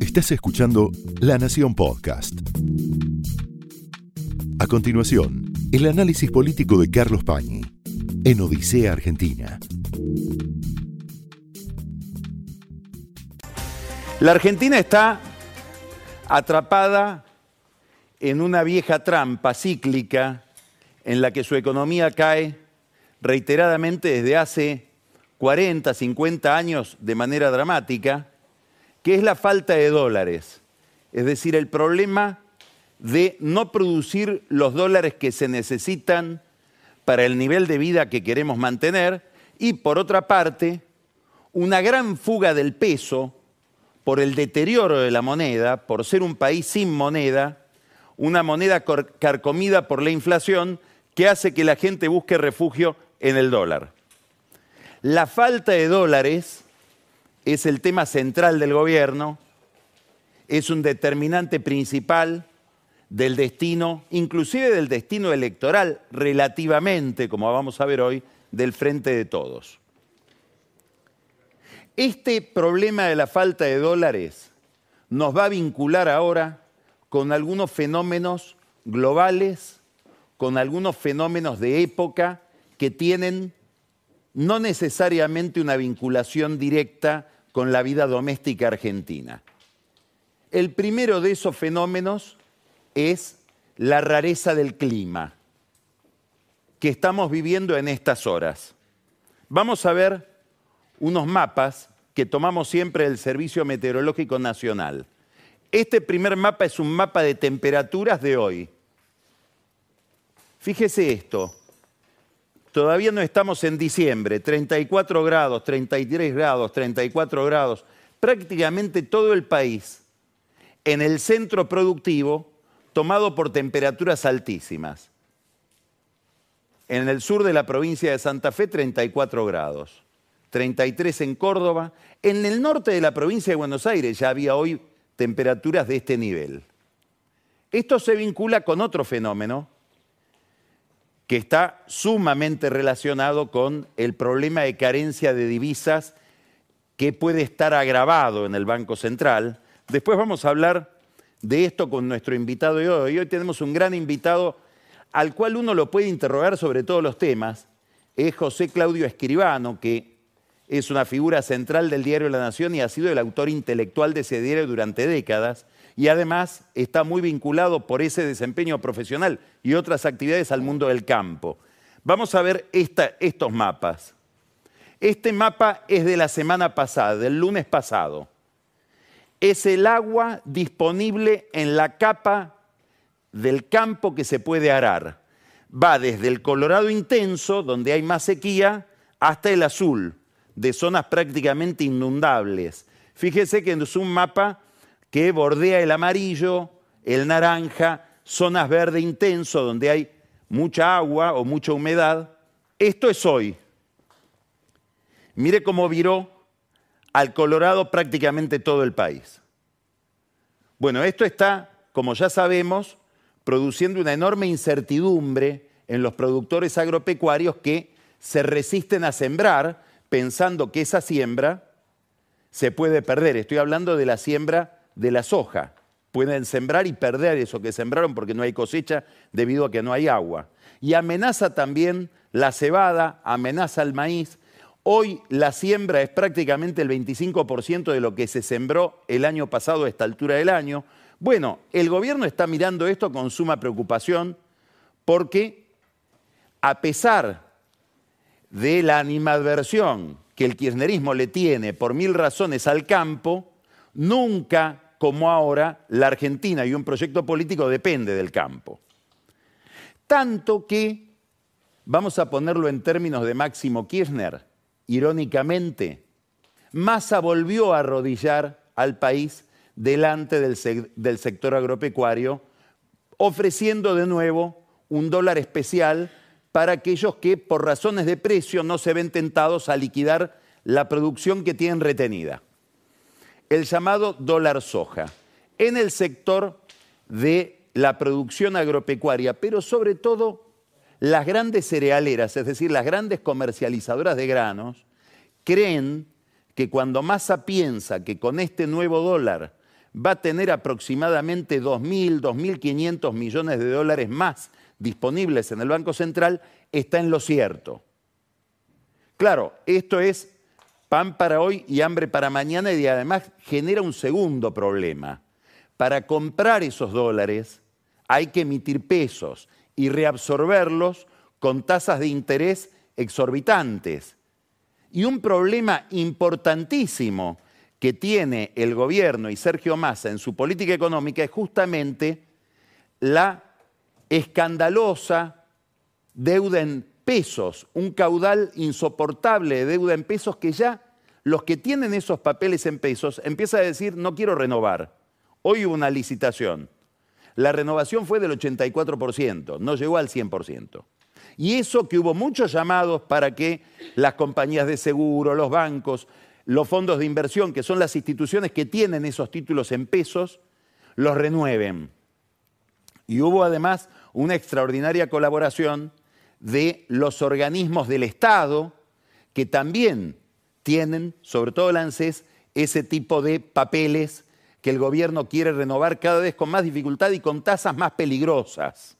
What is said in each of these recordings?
Estás escuchando La Nación Podcast. A continuación, el análisis político de Carlos Pañi en Odisea Argentina. La Argentina está atrapada en una vieja trampa cíclica en la que su economía cae reiteradamente desde hace 40, 50 años de manera dramática, que es la falta de dólares. Es decir, el problema de no producir los dólares que se necesitan para el nivel de vida que queremos mantener y, por otra parte, una gran fuga del peso por el deterioro de la moneda, por ser un país sin moneda, una moneda carcomida por la inflación que hace que la gente busque refugio en el dólar. La falta de dólares es el tema central del gobierno, es un determinante principal del destino, inclusive del destino electoral, relativamente, como vamos a ver hoy, del frente de todos. Este problema de la falta de dólares nos va a vincular ahora con algunos fenómenos globales, con algunos fenómenos de época que tienen no necesariamente una vinculación directa con la vida doméstica argentina. El primero de esos fenómenos es la rareza del clima que estamos viviendo en estas horas. Vamos a ver unos mapas que tomamos siempre del Servicio Meteorológico Nacional. Este primer mapa es un mapa de temperaturas de hoy. Fíjese esto, todavía no estamos en diciembre, 34 grados, 33 grados, 34 grados, prácticamente todo el país en el centro productivo tomado por temperaturas altísimas. En el sur de la provincia de Santa Fe, 34 grados. 33 en Córdoba. En el norte de la provincia de Buenos Aires ya había hoy temperaturas de este nivel. Esto se vincula con otro fenómeno que está sumamente relacionado con el problema de carencia de divisas que puede estar agravado en el Banco Central. Después vamos a hablar de esto con nuestro invitado de hoy. Hoy tenemos un gran invitado al cual uno lo puede interrogar sobre todos los temas. Es José Claudio Escribano, que es una figura central del diario La Nación y ha sido el autor intelectual de ese diario durante décadas y además está muy vinculado por ese desempeño profesional y otras actividades al mundo del campo. Vamos a ver estos mapas. Este mapa es de la semana pasada, del lunes pasado. Es el agua disponible en la capa del campo que se puede arar. Va desde el colorado intenso, donde hay más sequía, hasta el azul, de zonas prácticamente inundables. Fíjese que es un mapa que bordea el amarillo, el naranja, zonas verde intenso donde hay mucha agua o mucha humedad. Esto es hoy. Mire cómo viró al Colorado prácticamente todo el país. Bueno, esto está, como ya sabemos, produciendo una enorme incertidumbre en los productores agropecuarios que se resisten a sembrar pensando que esa siembra se puede perder. Estoy hablando de la siembra de la soja. Pueden sembrar y perder eso que sembraron porque no hay cosecha debido a que no hay agua. Y amenaza también la cebada, amenaza el maíz. Hoy la siembra es prácticamente el 25% de lo que se sembró el año pasado a esta altura del año. Bueno, el gobierno está mirando esto con suma preocupación porque a pesar de la animadversión que el kirchnerismo le tiene por mil razones al campo, nunca como ahora la Argentina y un proyecto político depende del campo. Tanto que, vamos a ponerlo en términos de Máximo Kirchner, irónicamente, Massa volvió a arrodillar al país delante del, del sector agropecuario, ofreciendo de nuevo un dólar especial para aquellos que por razones de precio no se ven tentados a liquidar la producción que tienen retenida. El llamado dólar soja en el sector de la producción agropecuaria, pero sobre todo las grandes cerealeras, es decir, las grandes comercializadoras de granos, creen que cuando Massa piensa que con este nuevo dólar va a tener aproximadamente 2.000, 2.500 millones de dólares más disponibles en el Banco Central, está en lo cierto. Claro, esto es pan para hoy y hambre para mañana y además genera un segundo problema. Para comprar esos dólares hay que emitir pesos y reabsorberlos con tasas de interés exorbitantes. Y un problema importantísimo que tiene el gobierno y Sergio Massa en su política económica es justamente la escandalosa deuda en pesos, un caudal insoportable de deuda en pesos que ya los que tienen esos papeles en pesos empiezan a decir no quiero renovar. Hoy hubo una licitación. La renovación fue del 84%, no llegó al 100%. Y eso que hubo muchos llamados para que las compañías de seguro, los bancos, los fondos de inversión, que son las instituciones que tienen esos títulos en pesos, los renueven. Y hubo además una extraordinaria colaboración de los organismos del Estado que también tienen, sobre todo el ANSES, ese tipo de papeles que el gobierno quiere renovar cada vez con más dificultad y con tasas más peligrosas.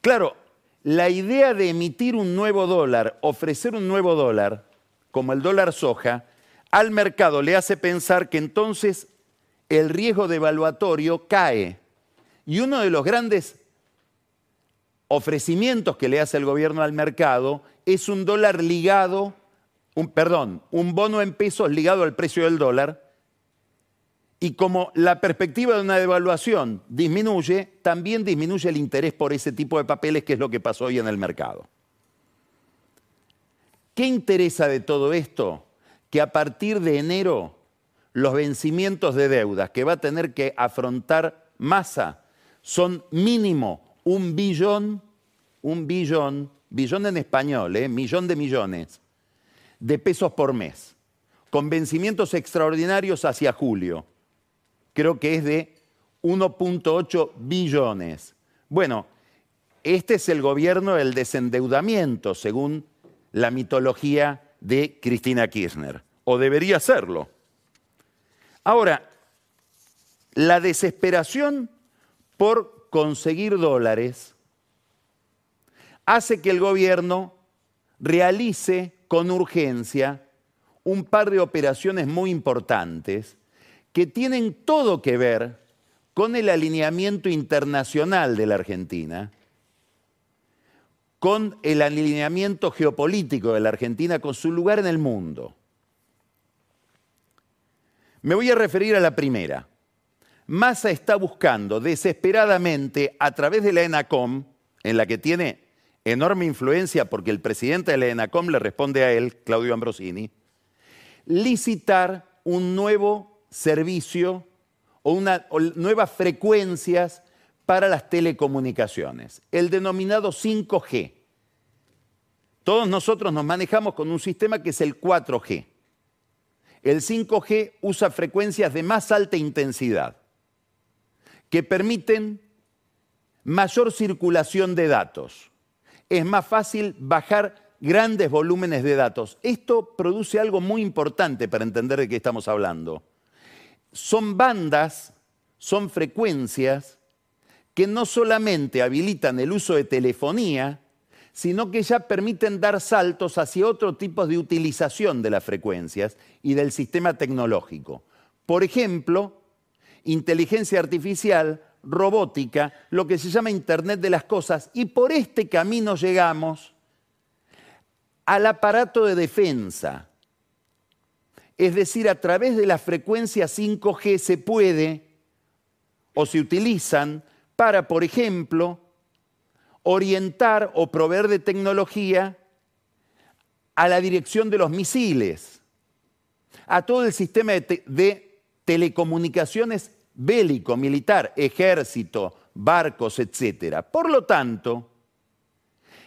Claro, la idea de emitir un nuevo dólar, ofrecer un nuevo dólar, como el dólar soja, al mercado le hace pensar que entonces el riesgo devaluatorio cae. Y uno de los grandes ofrecimientos que le hace el gobierno al mercado es un dólar ligado, un, perdón, un bono en pesos ligado al precio del dólar, y como la perspectiva de una devaluación disminuye, también disminuye el interés por ese tipo de papeles, que es lo que pasó hoy en el mercado. ¿Qué interesa de todo esto? Que a partir de enero los vencimientos de deudas que va a tener que afrontar Massa son mínimo un billón, un billón, billón en español, ¿eh? millón de millones, de pesos por mes, con vencimientos extraordinarios hacia julio creo que es de 1.8 billones. Bueno, este es el gobierno del desendeudamiento, según la mitología de Cristina Kirchner, o debería serlo. Ahora, la desesperación por conseguir dólares hace que el gobierno realice con urgencia un par de operaciones muy importantes que tienen todo que ver con el alineamiento internacional de la Argentina, con el alineamiento geopolítico de la Argentina, con su lugar en el mundo. Me voy a referir a la primera. Massa está buscando desesperadamente a través de la ENACOM, en la que tiene enorme influencia porque el presidente de la ENACOM le responde a él, Claudio Ambrosini, licitar un nuevo servicio o, una, nuevas frecuencias para las telecomunicaciones, el denominado 5G. Todos nosotros nos manejamos con un sistema que es el 4G. El 5G usa frecuencias de más alta intensidad que permiten mayor circulación de datos. Es más fácil bajar grandes volúmenes de datos. Esto produce algo muy importante para entender de qué estamos hablando son bandas, son frecuencias que no solamente habilitan el uso de telefonía, sino que ya permiten dar saltos hacia otro tipo de utilización de las frecuencias y del sistema tecnológico. Por ejemplo, inteligencia artificial, robótica, lo que se llama Internet de las Cosas, y por este camino llegamos al aparato de defensa, es decir, a través de la frecuencia 5G se puede o se utilizan para, por ejemplo, orientar o proveer de tecnología a la dirección de los misiles, a todo el sistema de, telecomunicaciones bélico, militar, ejército, barcos, etc. Por lo tanto,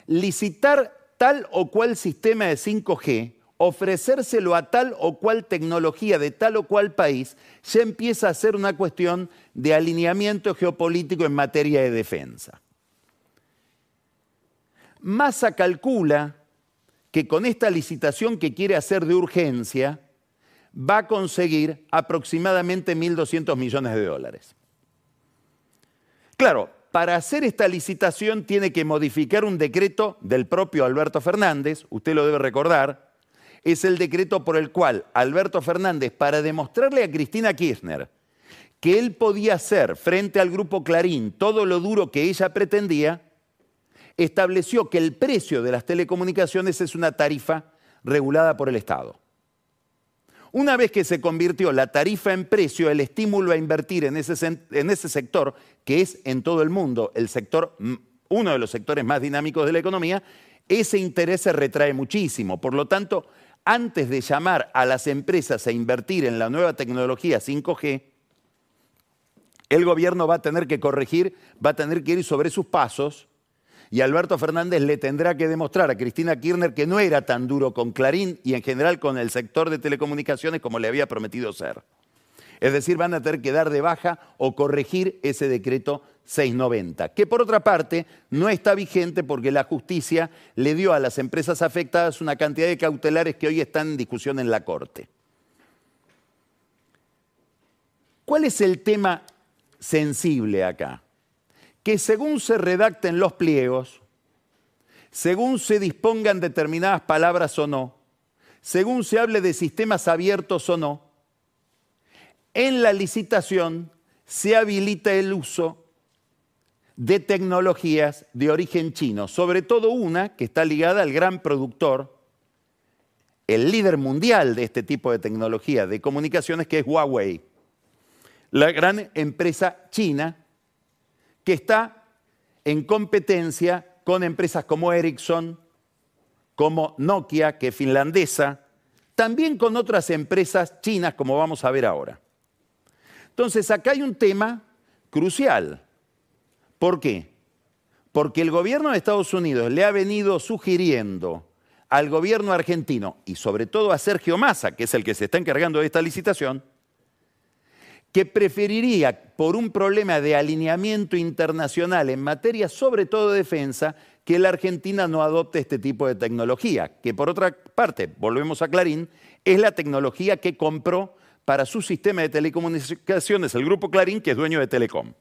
licitar tal o cual sistema de 5G ofrecérselo a tal o cual tecnología de tal o cual país, ya empieza a ser una cuestión de alineamiento geopolítico en materia de defensa. Massa calcula que con esta licitación que quiere hacer de urgencia, va a conseguir aproximadamente 1.200 millones de dólares. Claro, para hacer esta licitación tiene que modificar un decreto del propio Alberto Fernández, usted lo debe recordar, es el decreto por el cual Alberto Fernández, para demostrarle a Cristina Kirchner que él podía hacer frente al grupo Clarín todo lo duro que ella pretendía, estableció que el precio de las telecomunicaciones es una tarifa regulada por el Estado. Una vez que se convirtió la tarifa en precio, el estímulo a invertir en ese, sector, que es en todo el mundo el sector, uno de los sectores más dinámicos de la economía, ese interés se retrae muchísimo. Por lo tanto, antes de llamar a las empresas a invertir en la nueva tecnología 5G, el gobierno va a tener que corregir, va a tener que ir sobre sus pasos y Alberto Fernández le tendrá que demostrar a Cristina Kirchner que no era tan duro con Clarín y en general con el sector de telecomunicaciones como le había prometido ser. Es decir, van a tener que dar de baja o corregir ese decreto 690, que por otra parte no está vigente porque la justicia le dio a las empresas afectadas una cantidad de cautelares que hoy están en discusión en la Corte. ¿Cuál es el tema sensible acá? Que según se redacten los pliegos, según se dispongan determinadas palabras o no, según se hable de sistemas abiertos o no, en la licitación se habilita el uso de tecnologías de origen chino, sobre todo una que está ligada al gran productor, el líder mundial de este tipo de tecnología de comunicaciones, que es Huawei, la gran empresa china que está en competencia con empresas como Ericsson, como Nokia, que es finlandesa, también con otras empresas chinas, como vamos a ver ahora. Entonces, acá hay un tema crucial. ¿Por qué? Porque el gobierno de Estados Unidos le ha venido sugiriendo al gobierno argentino y sobre todo a Sergio Massa, que es el que se está encargando de esta licitación, que preferiría, por un problema de alineamiento internacional en materia sobre todo de defensa, que la Argentina no adopte este tipo de tecnología, que por otra parte, volvemos a Clarín, es la tecnología que compró para su sistema de telecomunicaciones el grupo Clarín, que es dueño de Telecom.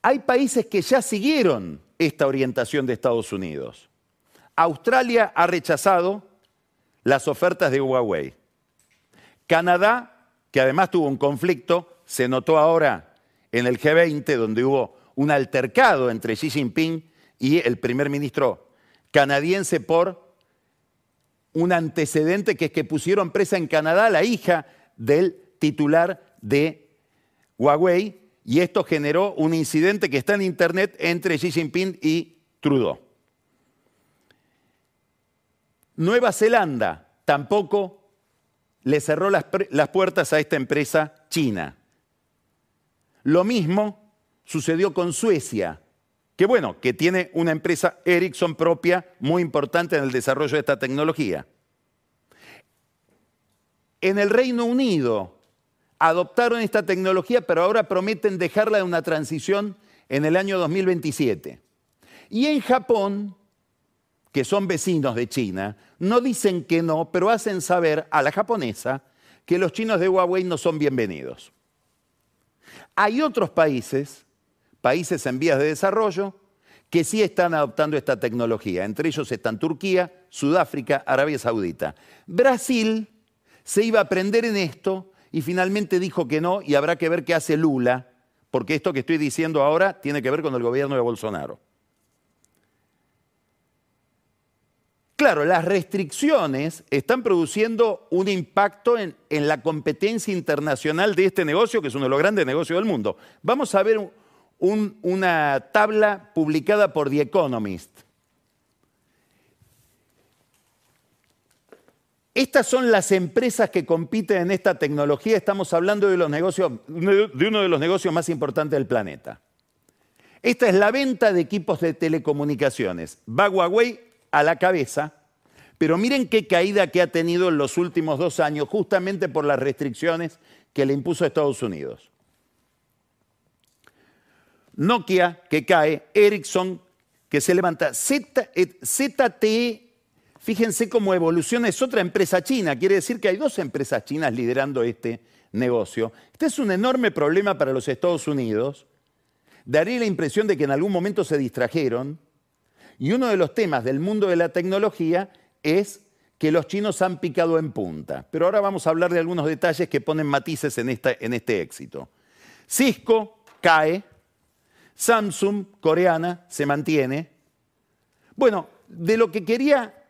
Hay países que ya siguieron esta orientación de Estados Unidos. Australia ha rechazado las ofertas de Huawei. Canadá, que además tuvo un conflicto, se notó ahora en el G20, donde hubo un altercado entre Xi Jinping y el primer ministro canadiense por un antecedente que es que pusieron presa en Canadá a la hija del titular de Huawei y esto generó un incidente que está en internet entre Xi Jinping y Trudeau. Nueva Zelanda tampoco le cerró las, puertas a esta empresa china. Lo mismo sucedió con Suecia, que bueno, que tiene una empresa Ericsson propia muy importante en el desarrollo de esta tecnología. En el Reino Unido adoptaron esta tecnología, pero ahora prometen dejarla en una transición en el año 2027. Y en Japón que son vecinos de China, no dicen que no, pero hacen saber a la japonesa que los chinos de Huawei no son bienvenidos. Hay otros países, países en vías de desarrollo, que sí están adoptando esta tecnología. Entre ellos están Turquía, Sudáfrica, Arabia Saudita. Brasil se iba a aprender en esto y finalmente dijo que no y habrá que ver qué hace Lula, porque esto que estoy diciendo ahora tiene que ver con el gobierno de Bolsonaro. Claro, las restricciones están produciendo un impacto en, la competencia internacional de este negocio, que es uno de los grandes negocios del mundo. Vamos a ver una tabla publicada por The Economist. Estas son las empresas que compiten en esta tecnología. Estamos hablando de, de uno de los negocios más importantes del planeta. Esta es la venta de equipos de telecomunicaciones. Va Huawei a la cabeza, pero miren qué caída que ha tenido en los últimos dos años, justamente por las restricciones que le impuso Estados Unidos. Nokia que cae, Ericsson que se levanta. ZTE, fíjense cómo evoluciona, es otra empresa china. Quiere decir que hay dos empresas chinas liderando este negocio. Este es un enorme problema para los Estados Unidos. Daría la impresión de que en algún momento se distrajeron. Y uno de los temas del mundo de la tecnología es que los chinos han picado en punta. Pero ahora vamos a hablar de algunos detalles que ponen matices en, en este éxito. Cisco cae, Samsung, coreana, se mantiene. Bueno, de lo que quería,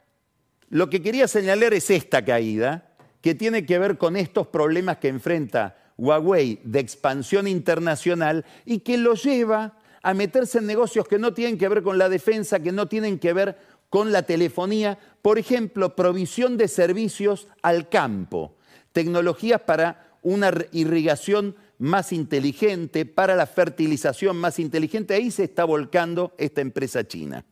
lo que quería señalar es esta caída, que tiene que ver con estos problemas que enfrenta Huawei de expansión internacional y que lo lleva a meterse en negocios que no tienen que ver con la defensa, que no tienen que ver con la telefonía, por ejemplo, provisión de servicios al campo, tecnologías para una irrigación más inteligente, para la fertilización más inteligente. Ahí se está volcando esta empresa china.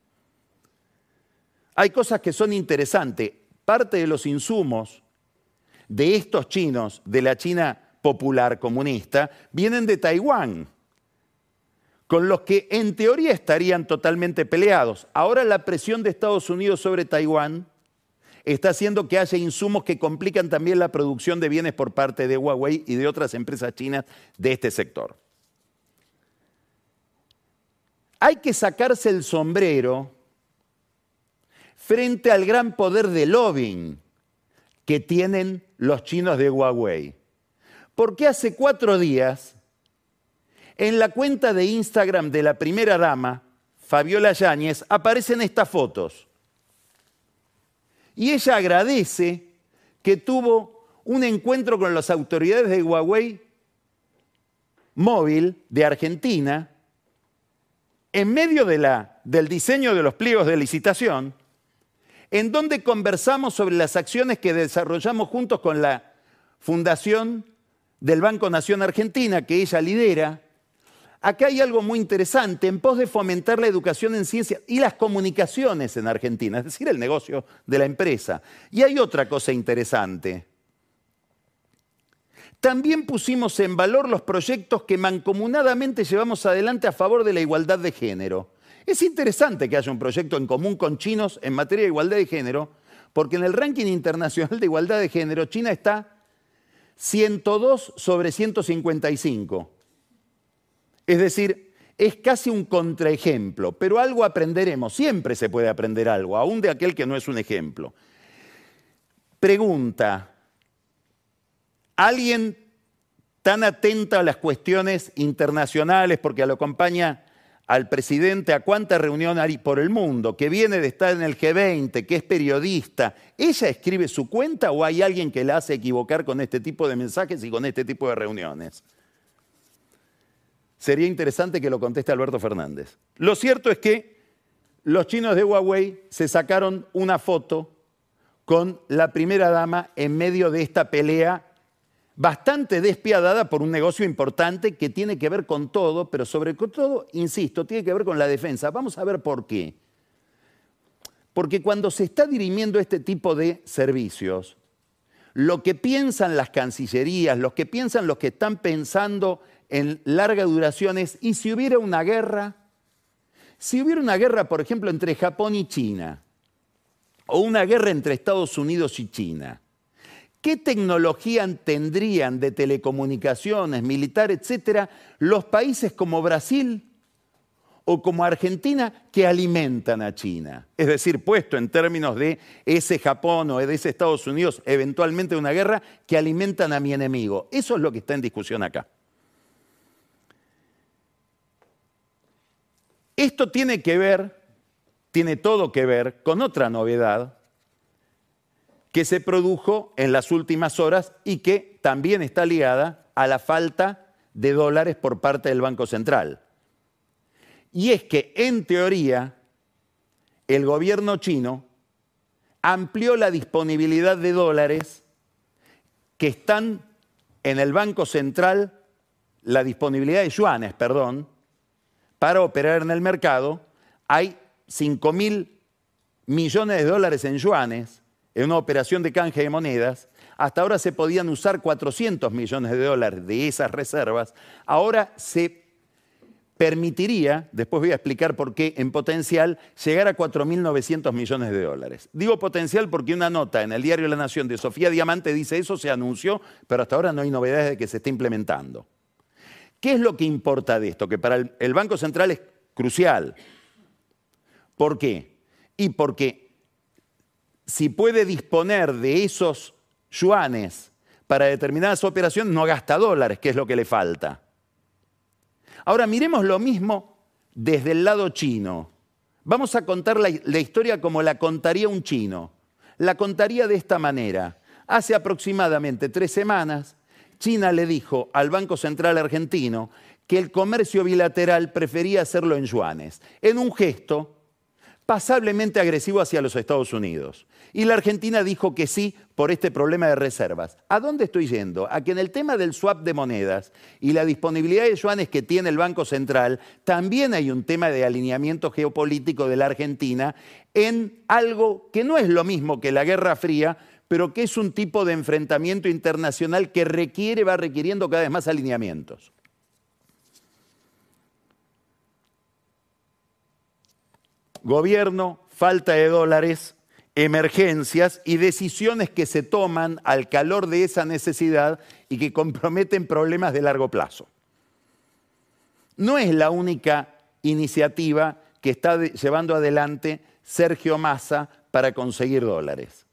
Hay cosas que son interesantes. Parte de los insumos de estos chinos, de la China popular comunista, vienen de Taiwán, con los que en teoría estarían totalmente peleados. Ahora la presión de Estados Unidos sobre Taiwán está haciendo que haya insumos que complican también la producción de bienes por parte de Huawei y de otras empresas chinas de este sector. Hay que sacarse el sombrero frente al gran poder de lobbying que tienen los chinos de Huawei. Porque hace cuatro días, en la cuenta de Instagram de la primera dama, Fabiola Yáñez, aparecen estas fotos. Y ella agradece que tuvo un encuentro con las autoridades de Huawei móvil de Argentina en medio del diseño de los pliegos de licitación, en donde conversamos sobre las acciones que desarrollamos juntos con la Fundación del Banco Nación Argentina, que ella lidera, Acá hay algo muy interesante en pos de fomentar la educación en ciencia y las comunicaciones en Argentina, es decir, el negocio de la empresa. Y hay otra cosa interesante. También pusimos en valor los proyectos que mancomunadamente llevamos adelante a favor de la igualdad de género. Es interesante que haya un proyecto en común con chinos en materia de igualdad de género, porque en el ranking internacional de igualdad de género China está 102 sobre 155. Es decir, es casi un contraejemplo, pero algo aprenderemos, siempre se puede aprender algo, aún de aquel que no es un ejemplo. Pregunta, ¿alguien tan atento a las cuestiones internacionales, porque lo acompaña al presidente a cuánta reunión hay por el mundo, que viene de estar en el G20, que es periodista, ¿ella escribe su cuenta o hay alguien que la hace equivocar con este tipo de mensajes y con este tipo de reuniones? Sería interesante que lo conteste Alberto Fernández. Lo cierto es que los chinos de Huawei se sacaron una foto con la primera dama en medio de esta pelea bastante despiadada por un negocio importante que tiene que ver con todo, pero sobre todo, insisto, tiene que ver con la defensa. Vamos a ver por qué. Porque cuando se está dirimiendo este tipo de servicios, lo que piensan las cancillerías, lo que piensan los que están pensando en larga duración es, ¿y si hubiera una guerra? Si hubiera una guerra, por ejemplo, entre Japón y China, o una guerra entre Estados Unidos y China, ¿qué tecnología tendrían de telecomunicaciones, militar, etcétera, los países como Brasil o como Argentina que alimentan a China? Es decir, puesto en términos de ese Japón o de ese Estados Unidos, eventualmente una guerra, que alimentan a mi enemigo. Eso es lo que está en discusión acá. Esto tiene que ver, tiene todo que ver con otra novedad que se produjo en las últimas horas y que también está ligada a la falta de dólares por parte del Banco Central. Y es que, en teoría, el gobierno chino amplió la disponibilidad de dólares que están en el Banco Central, la disponibilidad de yuanes, perdón, para operar en el mercado, hay 5 mil millones de dólares en yuanes en una operación de canje de monedas. Hasta ahora se podían usar 400 millones de dólares de esas reservas. Ahora se permitiría, después voy a explicar por qué, en potencial, llegar a 4.900 millones de dólares. Digo potencial porque una nota en el diario La Nación de Sofía Diamante dice eso, se anunció, pero hasta ahora no hay novedades de que se esté implementando. ¿Qué es lo que importa de esto? Que para el Banco Central es crucial. ¿Por qué? Y porque si puede disponer de esos yuanes para determinadas operaciones, no gasta dólares, que es lo que le falta. Ahora miremos lo mismo desde el lado chino. Vamos a contar la, historia como la contaría un chino. La contaría de esta manera. Hace aproximadamente tres semanas, China le dijo al Banco Central argentino que el comercio bilateral prefería hacerlo en yuanes, en un gesto pasablemente agresivo hacia los Estados Unidos. Y la Argentina dijo que sí por este problema de reservas. ¿A dónde estoy yendo? A que en el tema del swap de monedas y la disponibilidad de yuanes que tiene el Banco Central, también hay un tema de alineamiento geopolítico de la Argentina en algo que no es lo mismo que la Guerra Fría, pero que es un tipo de enfrentamiento internacional que requiere, va requiriendo cada vez más alineamientos. Gobierno, falta de dólares, emergencias y decisiones que se toman al calor de esa necesidad y que comprometen problemas de largo plazo. No es la única iniciativa que está llevando adelante Sergio Massa para conseguir dólares.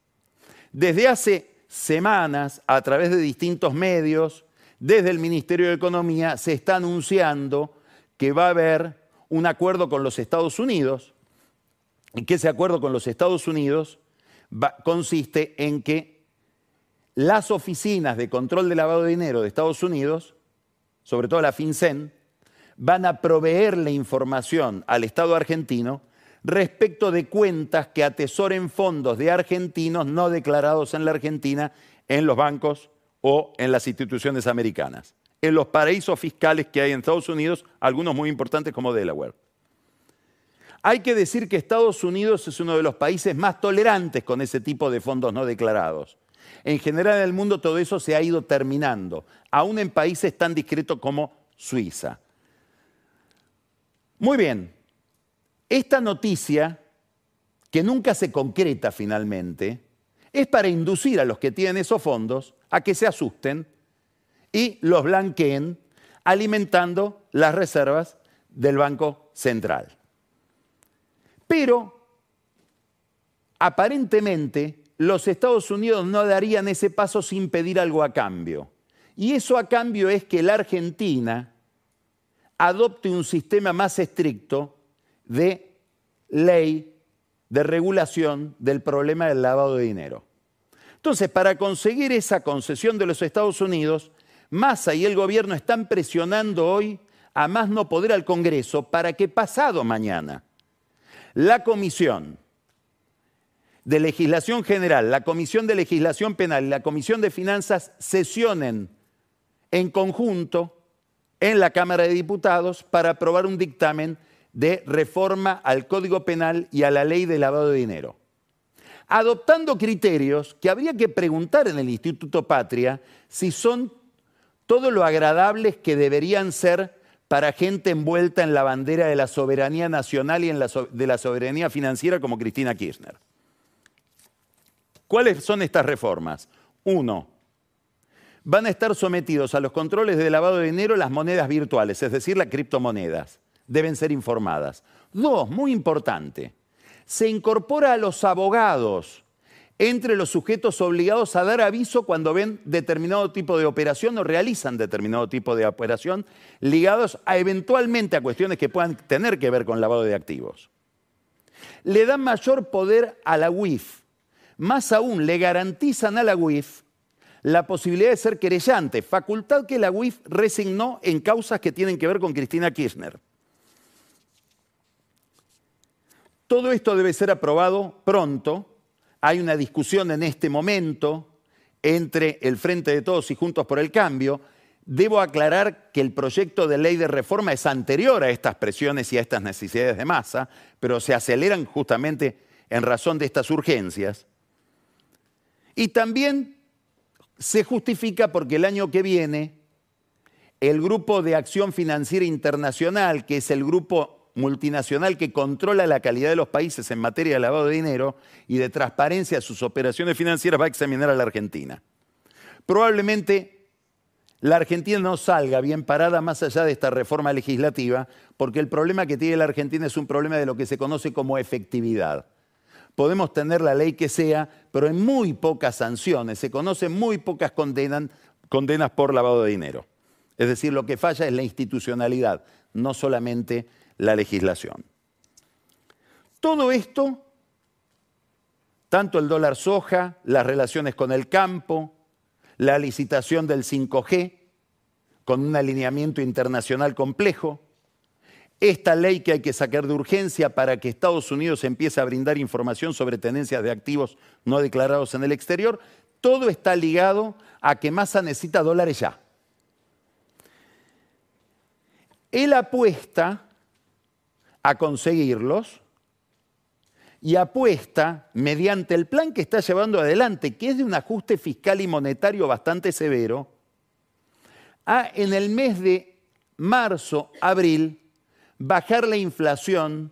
Desde hace semanas, a través de distintos medios, desde el Ministerio de Economía, se está anunciando que va a haber un acuerdo con los Estados Unidos y que ese acuerdo con los Estados Unidos consiste en que las oficinas de control de lavado de dinero de Estados Unidos, sobre todo la FinCEN, van a proveerle información al Estado argentino respecto de cuentas que atesoren fondos de argentinos no declarados en la Argentina en los bancos o en las instituciones americanas, en los paraísos fiscales que hay en Estados Unidos, algunos muy importantes como Delaware. Hay que decir que Estados Unidos es uno de los países más tolerantes con ese tipo de fondos no declarados. En general en el mundo todo eso se ha ido terminando, aún en países tan discretos como Suiza. Muy bien, esta noticia, que nunca se concreta finalmente, es para inducir a los que tienen esos fondos a que se asusten y los blanqueen alimentando las reservas del Banco Central. Pero aparentemente los Estados Unidos no darían ese paso sin pedir algo a cambio. Y eso a cambio es que la Argentina adopte un sistema más estricto de ley, de regulación del problema del lavado de dinero. Entonces, para conseguir esa concesión de los Estados Unidos, Massa y el gobierno están presionando hoy a más no poder al Congreso para que pasado mañana la Comisión de Legislación General, la Comisión de Legislación Penal y la Comisión de Finanzas sesionen en conjunto en la Cámara de Diputados para aprobar un dictamen de reforma al Código Penal y a la ley de lavado de dinero. Adoptando criterios que habría que preguntar en el Instituto Patria si son todo lo agradables que deberían ser para gente envuelta en la bandera de la soberanía nacional y de la soberanía financiera como Cristina Kirchner. ¿Cuáles son estas reformas? Uno, van a estar sometidos a los controles de lavado de dinero las monedas virtuales, es decir, las criptomonedas. Deben ser informadas. Dos, muy importante, se incorpora a los abogados entre los sujetos obligados a dar aviso cuando ven determinado tipo de operación o realizan determinado tipo de operación ligados a eventualmente a cuestiones que puedan tener que ver con lavado de activos. Le dan mayor poder a la UIF. Más aún, le garantizan a la UIF la posibilidad de ser querellante, facultad que la UIF resignó en causas que tienen que ver con Cristina Kirchner. Todo esto debe ser aprobado pronto hay una discusión en este momento entre el Frente de Todos y Juntos por el Cambio. Debo aclarar que el proyecto de ley de reforma es anterior a estas presiones y a estas necesidades de masa, pero se aceleran justamente en razón de estas urgencias. Y también se justifica porque el año que viene el Grupo de Acción Financiera Internacional, que es el grupo multinacional que controla la calidad de los países en materia de lavado de dinero y de transparencia de sus operaciones financieras, va a examinar a la Argentina. Probablemente la Argentina no salga bien parada más allá de esta reforma legislativa, porque el problema que tiene la Argentina es un problema de lo que se conoce como efectividad. Podemos tener la ley que sea, pero en muy pocas sanciones, se conocen muy pocas condenas por lavado de dinero. Es decir, lo que falla es la institucionalidad, no solamente la legislación. Todo esto, tanto el dólar soja, las relaciones con el campo, la licitación del 5G, con un alineamiento internacional complejo, esta ley que hay que sacar de urgencia para que Estados Unidos empiece a brindar información sobre tendencias de activos no declarados en el exterior, todo está ligado a que Massa necesita dólares ya. Él apuesta a conseguirlos y apuesta mediante el plan que está llevando adelante, que es de un ajuste fiscal y monetario bastante severo, a en el mes de marzo, abril, bajar la inflación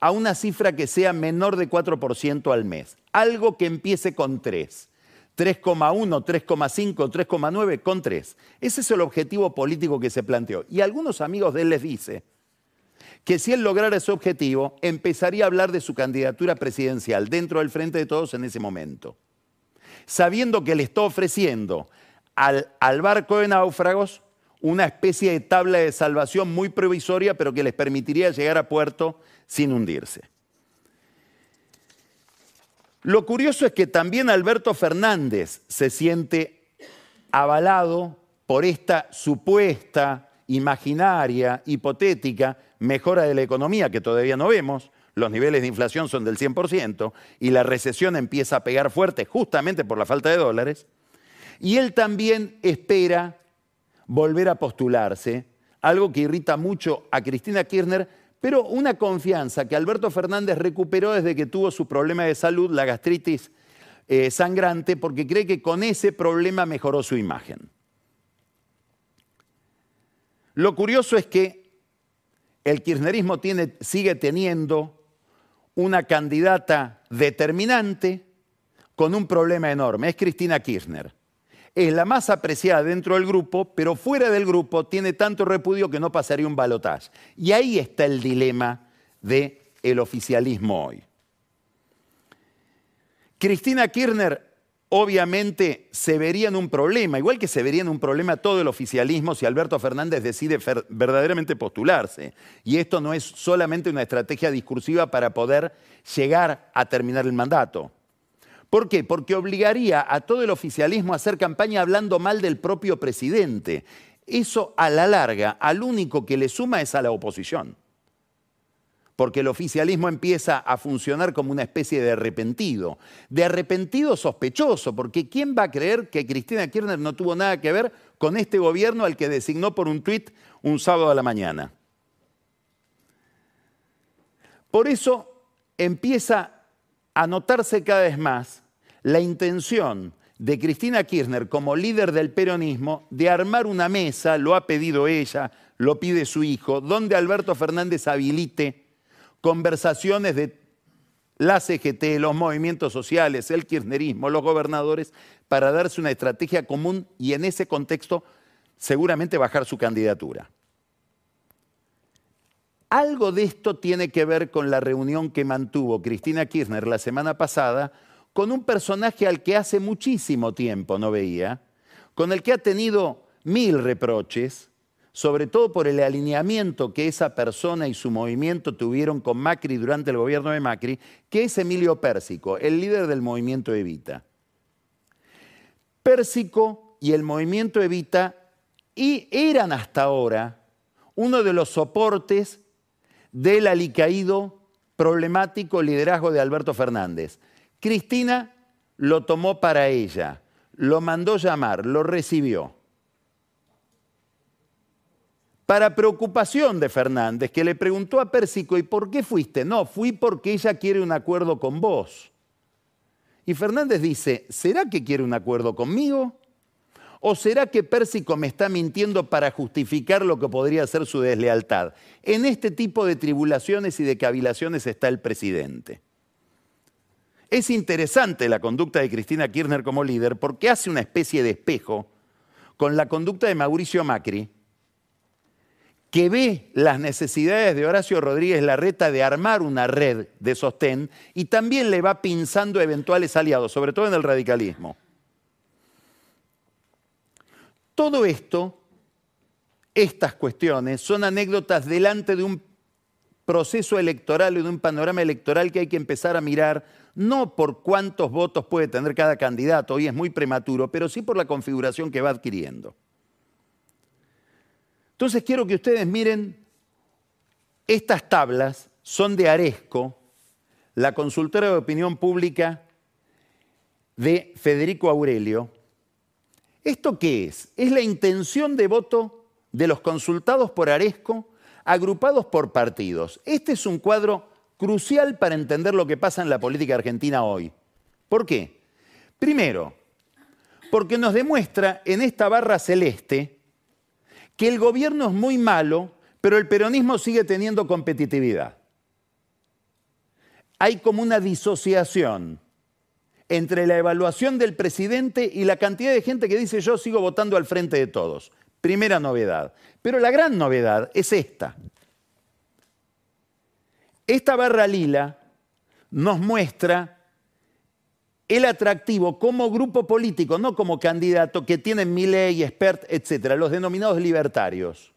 a una cifra que sea menor de 4% al mes. Algo que empiece con 3. 3,1, 3,5, 3,9 con 3. Ese es el objetivo político que se planteó. Y algunos amigos de él les dice que si él lograra ese objetivo, empezaría a hablar de su candidatura presidencial dentro del Frente de Todos en ese momento. Sabiendo que le está ofreciendo al, al barco de náufragos una especie de tabla de salvación muy provisoria, pero que les permitiría llegar a puerto sin hundirse. Lo curioso es que también Alberto Fernández se siente avalado por esta supuesta, imaginaria, hipotética mejora de la economía que todavía no vemos. Los niveles de inflación son del 100% y la recesión empieza a pegar fuerte justamente por la falta de dólares. Y él también espera volver a postularse, algo que irrita mucho a Cristina Kirchner, pero una confianza que Alberto Fernández recuperó desde que tuvo su problema de salud, la gastritis eh, sangrante, porque cree que con ese problema mejoró su imagen. Lo curioso es que el kirchnerismo tiene, sigue teniendo una candidata determinante con un problema enorme, es Cristina Kirchner es la más apreciada dentro del grupo, pero fuera del grupo tiene tanto repudio que no pasaría un balotaje. Y ahí está el dilema del el oficialismo hoy. Cristina Kirchner obviamente se vería en un problema, igual que se vería en un problema todo el oficialismo si Alberto Fernández decide verdaderamente postularse. Y esto no es solamente una estrategia discursiva para poder llegar a terminar el mandato. ¿Por qué? Porque obligaría a todo el oficialismo a hacer campaña hablando mal del propio presidente. Eso a la larga, al único que le suma es a la oposición. Porque el oficialismo empieza a funcionar como una especie de arrepentido. De arrepentido sospechoso, porque ¿quién va a creer que Cristina Kirchner no tuvo nada que ver con este gobierno al que designó por un tuit un sábado a la mañana? Por eso empieza a notarse cada vez más la intención de Cristina Kirchner como líder del peronismo de armar una mesa, lo ha pedido ella, lo pide su hijo, donde Alberto Fernández habilite conversaciones de la CGT, los movimientos sociales, el kirchnerismo, los gobernadores, para darse una estrategia común y en ese contexto seguramente bajar su candidatura. Algo de esto tiene que ver con la reunión que mantuvo Cristina Kirchner la semana pasada con un personaje al que hace muchísimo tiempo no veía, con el que ha tenido mil reproches, sobre todo por el alineamiento que esa persona y su movimiento tuvieron con Macri durante el gobierno de Macri, que es Emilio Pérsico, el líder del movimiento Evita. Pérsico y el movimiento Evita y eran hasta ahora uno de los soportes del alicaído problemático liderazgo de Alberto Fernández. Cristina lo tomó para ella, lo mandó llamar, lo recibió. Para preocupación de Fernández, que le preguntó a Pérsico, ¿y por qué fuiste? No, fui porque ella quiere un acuerdo con vos. Y Fernández dice, ¿será que quiere un acuerdo conmigo? ¿O será que Pérsico me está mintiendo para justificar lo que podría ser su deslealtad? En este tipo de tribulaciones y de cavilaciones está el presidente. Es interesante la conducta de Cristina Kirchner como líder porque hace una especie de espejo con la conducta de Mauricio Macri, que ve las necesidades de Horacio Rodríguez Larreta de armar una red de sostén y también le va pinzando eventuales aliados, sobre todo en el radicalismo. Todo esto, estas cuestiones, son anécdotas delante de un proceso electoral y de un panorama electoral que hay que empezar a mirar, no por cuántos votos puede tener cada candidato, hoy es muy prematuro, pero sí por la configuración que va adquiriendo. Entonces quiero que ustedes miren, estas tablas son de Aresco, la consultora de opinión pública de Federico Aurelio, ¿Esto qué es? Es la intención de voto de los consultados por Aresco agrupados por partidos. Este es un cuadro crucial para entender lo que pasa en la política argentina hoy. ¿Por qué? Primero, porque nos demuestra en esta barra celeste que el gobierno es muy malo, pero el peronismo sigue teniendo competitividad. Hay como una disociación entre la evaluación del presidente y la cantidad de gente que dice yo sigo votando al frente de todos. Primera novedad. Pero la gran novedad es esta. Esta barra lila nos muestra el atractivo como grupo político, no como candidato, que tienen ley, expert, etcétera, los denominados libertarios.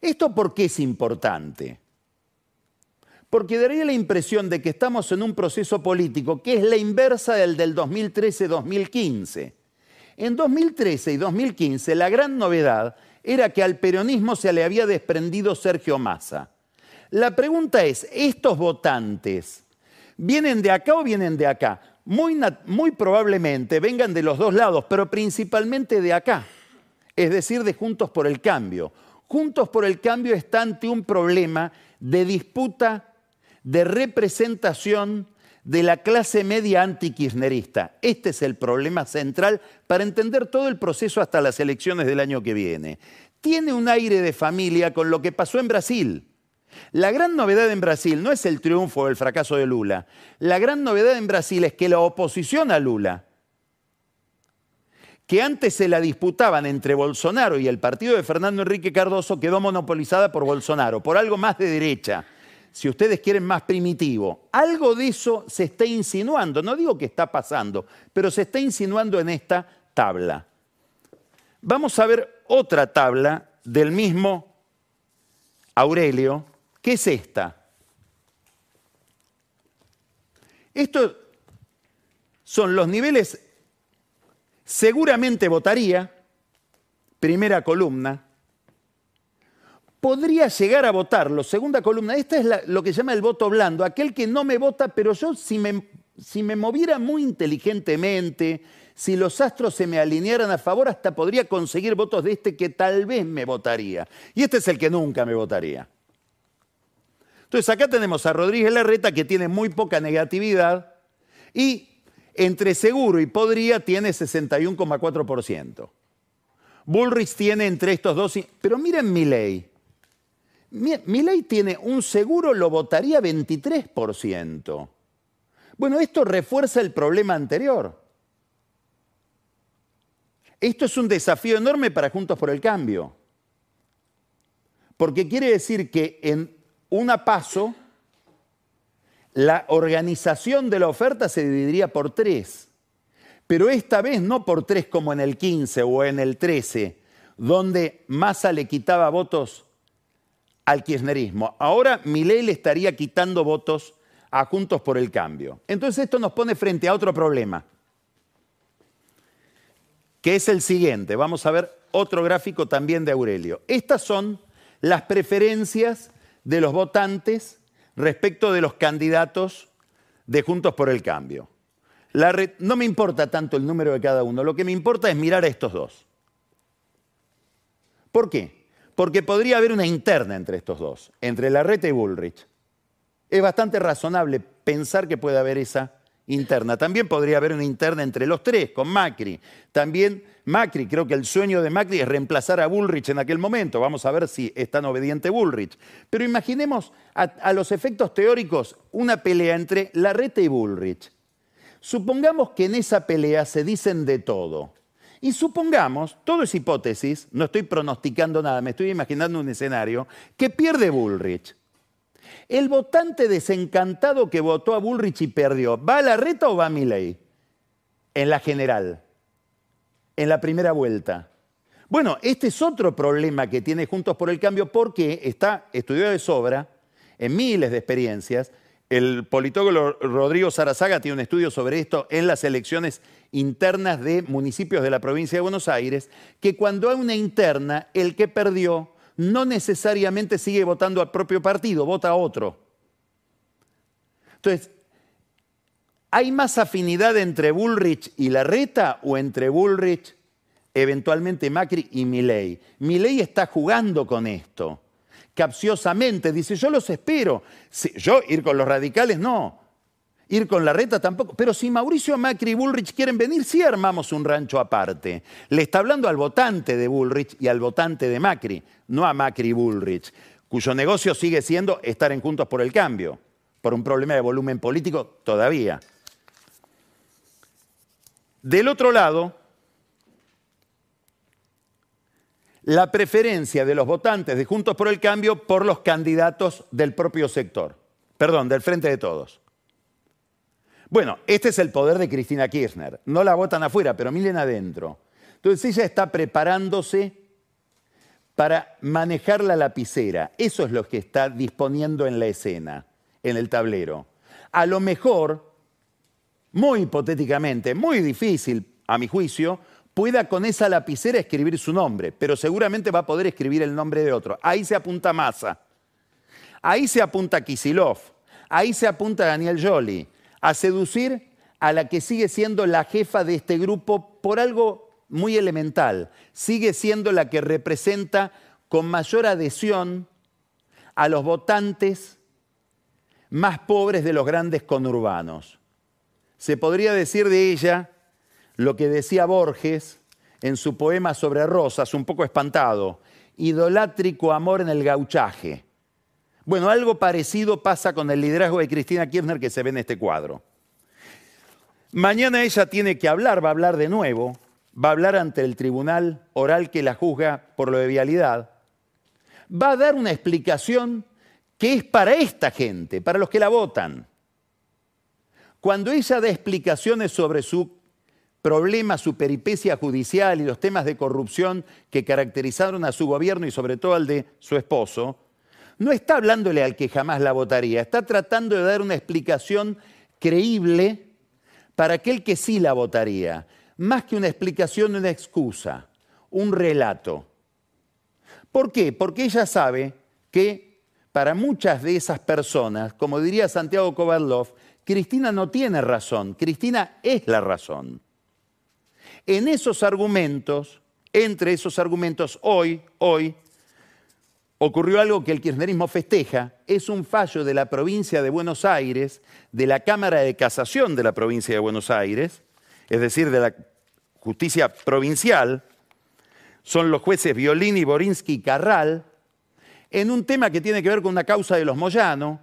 ¿Esto por qué es importante? porque daría la impresión de que estamos en un proceso político que es la inversa del del 2013-2015. En 2013 y 2015 la gran novedad era que al peronismo se le había desprendido Sergio Massa. La pregunta es, ¿estos votantes vienen de acá o vienen de acá? Muy, probablemente vengan de los dos lados, pero principalmente de acá, es decir, de Juntos por el Cambio. Juntos por el Cambio está ante un problema de disputa de representación de la clase media antikirchnerista. Este es el problema central para entender todo el proceso hasta las elecciones del año que viene. Tiene un aire de familia con lo que pasó en Brasil. La gran novedad en Brasil no es el triunfo o el fracaso de Lula. La gran novedad en Brasil es que la oposición a Lula, que antes se la disputaban entre Bolsonaro y el partido de Fernando Enrique Cardoso, quedó monopolizada por Bolsonaro, por algo más de derecha si ustedes quieren más primitivo. Algo de eso se está insinuando, no digo que está pasando, pero se está insinuando en esta tabla. Vamos a ver otra tabla del mismo Aurelio, que es esta. Estos son los niveles, seguramente votaría, primera columna, podría llegar a votarlo. Segunda columna, esta es lo que se llama el voto blando, aquel que no me vota, pero yo si me, si me moviera muy inteligentemente, si los astros se me alinearan a favor, hasta podría conseguir votos de este que tal vez me votaría. Y este es el que nunca me votaría. Entonces acá tenemos a Rodríguez Larreta que tiene muy poca negatividad y entre seguro y podría tiene 61,4%. Bullrich tiene entre estos dos, pero miren mi ley. Mi, ley tiene un seguro, lo votaría 23%. Bueno, esto refuerza el problema anterior. Esto es un desafío enorme para Juntos por el Cambio. Porque quiere decir que en una paso, la organización de la oferta se dividiría por tres. Pero esta vez no por tres como en el 15 o en el 13, donde Massa le quitaba votos al kirchnerismo. Ahora Milei le estaría quitando votos a Juntos por el Cambio. Entonces esto nos pone frente a otro problema, que es el siguiente. Vamos a ver otro gráfico también de Aurelio. Estas son las preferencias de los votantes respecto de los candidatos de Juntos por el Cambio. no me importa tanto el número de cada uno, lo que me importa es mirar a estos dos. ¿Por qué? porque podría haber una interna entre estos dos, entre Larreta y Bullrich. Es bastante razonable pensar que puede haber esa interna. También podría haber una interna entre los tres, con Macri. También Macri, creo que el sueño de Macri es reemplazar a Bullrich en aquel momento. Vamos a ver si es tan obediente Bullrich. Pero imaginemos a, a los efectos teóricos una pelea entre Larreta y Bullrich. Supongamos que en esa pelea se dicen de todo. Y supongamos, todo es hipótesis, no estoy pronosticando nada, me estoy imaginando un escenario, que pierde Bullrich. El votante desencantado que votó a Bullrich y perdió, ¿va a la reta o va a Milley? En la general, en la primera vuelta. Bueno, este es otro problema que tiene Juntos por el Cambio porque está estudiado de sobra en miles de experiencias. El politólogo Rodrigo Sarazaga tiene un estudio sobre esto en las elecciones internas de municipios de la provincia de Buenos Aires, que cuando hay una interna, el que perdió no necesariamente sigue votando al propio partido, vota a otro. Entonces, ¿hay más afinidad entre Bullrich y Larreta o entre Bullrich, eventualmente Macri y Milei? Milei está jugando con esto, capciosamente, dice, yo los espero. yo ir con los radicales no, ir con la reta tampoco. Pero si Mauricio Macri y Bullrich quieren venir, sí armamos un rancho aparte. Le está hablando al votante de Bullrich y al votante de Macri, no a Macri y Bullrich, cuyo negocio sigue siendo estar en Juntos por el Cambio, por un problema de volumen político todavía. Del otro lado, la preferencia de los votantes de Juntos por el Cambio por los candidatos del propio sector, perdón, del Frente de Todos. Bueno, este es el poder de Cristina Kirchner. No la votan afuera, pero miren adentro. Entonces ella está preparándose para manejar la lapicera. Eso es lo que está disponiendo en la escena, en el tablero. A lo mejor, muy hipotéticamente, muy difícil a mi juicio, pueda con esa lapicera escribir su nombre, pero seguramente va a poder escribir el nombre de otro. Ahí se apunta Massa, ahí se apunta Kisilov, ahí se apunta Daniel Jolie a seducir a la que sigue siendo la jefa de este grupo por algo muy elemental. Sigue siendo la que representa con mayor adhesión a los votantes más pobres de los grandes conurbanos. Se podría decir de ella lo que decía Borges en su poema sobre Rosas, un poco espantado, idolátrico amor en el gauchaje. Bueno, algo parecido pasa con el liderazgo de Cristina Kirchner que se ve en este cuadro. Mañana ella tiene que hablar, va a hablar de nuevo, va a hablar ante el tribunal oral que la juzga por lo de vialidad, va a dar una explicación que es para esta gente, para los que la votan. Cuando ella da explicaciones sobre su problema, su peripecia judicial y los temas de corrupción que caracterizaron a su gobierno y sobre todo al de su esposo, no está hablándole al que jamás la votaría, está tratando de dar una explicación creíble para aquel que sí la votaría, más que una explicación, una excusa, un relato. ¿Por qué? Porque ella sabe que para muchas de esas personas, como diría Santiago Kovadlov, Cristina no tiene razón, Cristina es la razón. En esos argumentos, entre esos argumentos, hoy, hoy, ocurrió algo que el kirchnerismo festeja, es un fallo de la provincia de Buenos Aires, de la Cámara de Casación de la provincia de Buenos Aires, es decir, de la justicia provincial, son los jueces Violini, Borinsky y Carral, en un tema que tiene que ver con una causa de los Moyano,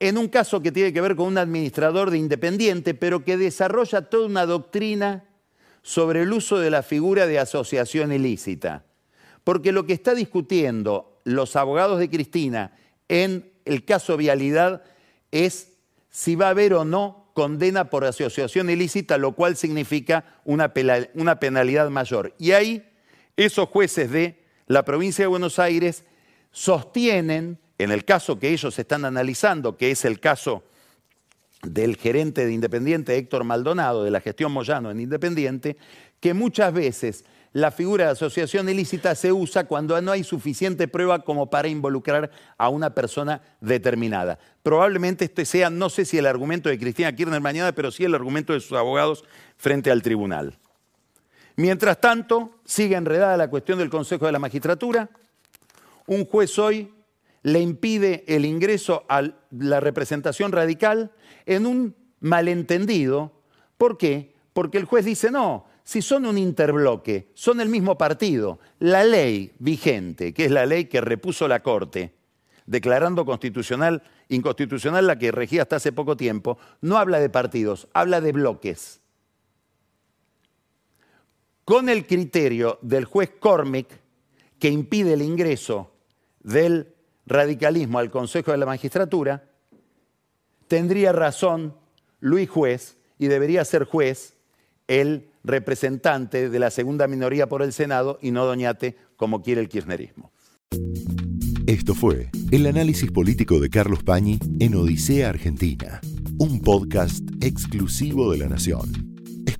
en un caso que tiene que ver con un administrador de Independiente, pero que desarrolla toda una doctrina sobre el uso de la figura de asociación ilícita. Porque lo que está discutiendo los abogados de Cristina en el caso Vialidad es si va a haber o no condena por asociación ilícita, lo cual significa una, penalidad mayor. Y ahí esos jueces de la provincia de Buenos Aires sostienen, en el caso que ellos están analizando, que es el caso del gerente de Independiente Héctor Maldonado, de la gestión Moyano en Independiente, que muchas veces la figura de asociación ilícita se usa cuando no hay suficiente prueba como para involucrar a una persona determinada. Probablemente este sea, no sé si el argumento de Cristina Kirchner mañana, pero sí el argumento de sus abogados frente al tribunal. Mientras tanto, sigue enredada la cuestión del Consejo de la Magistratura. Un juez hoy le impide el ingreso a la representación radical en un malentendido. ¿Por qué? Porque el juez dice, no, si son un interbloque, son el mismo partido. La ley vigente, que es la ley que repuso la Corte, declarando constitucional, inconstitucional la que regía hasta hace poco tiempo, no habla de partidos, habla de bloques. Con el criterio del juez Cormick, que impide el ingreso del radicalismo al Consejo de la Magistratura, tendría razón Luis Juez y debería ser juez el representante de la segunda minoría por el Senado y no Doñate como quiere el kirchnerismo. Esto fue el análisis político de Carlos Pañi en Odisea Argentina, un podcast exclusivo de la Nación.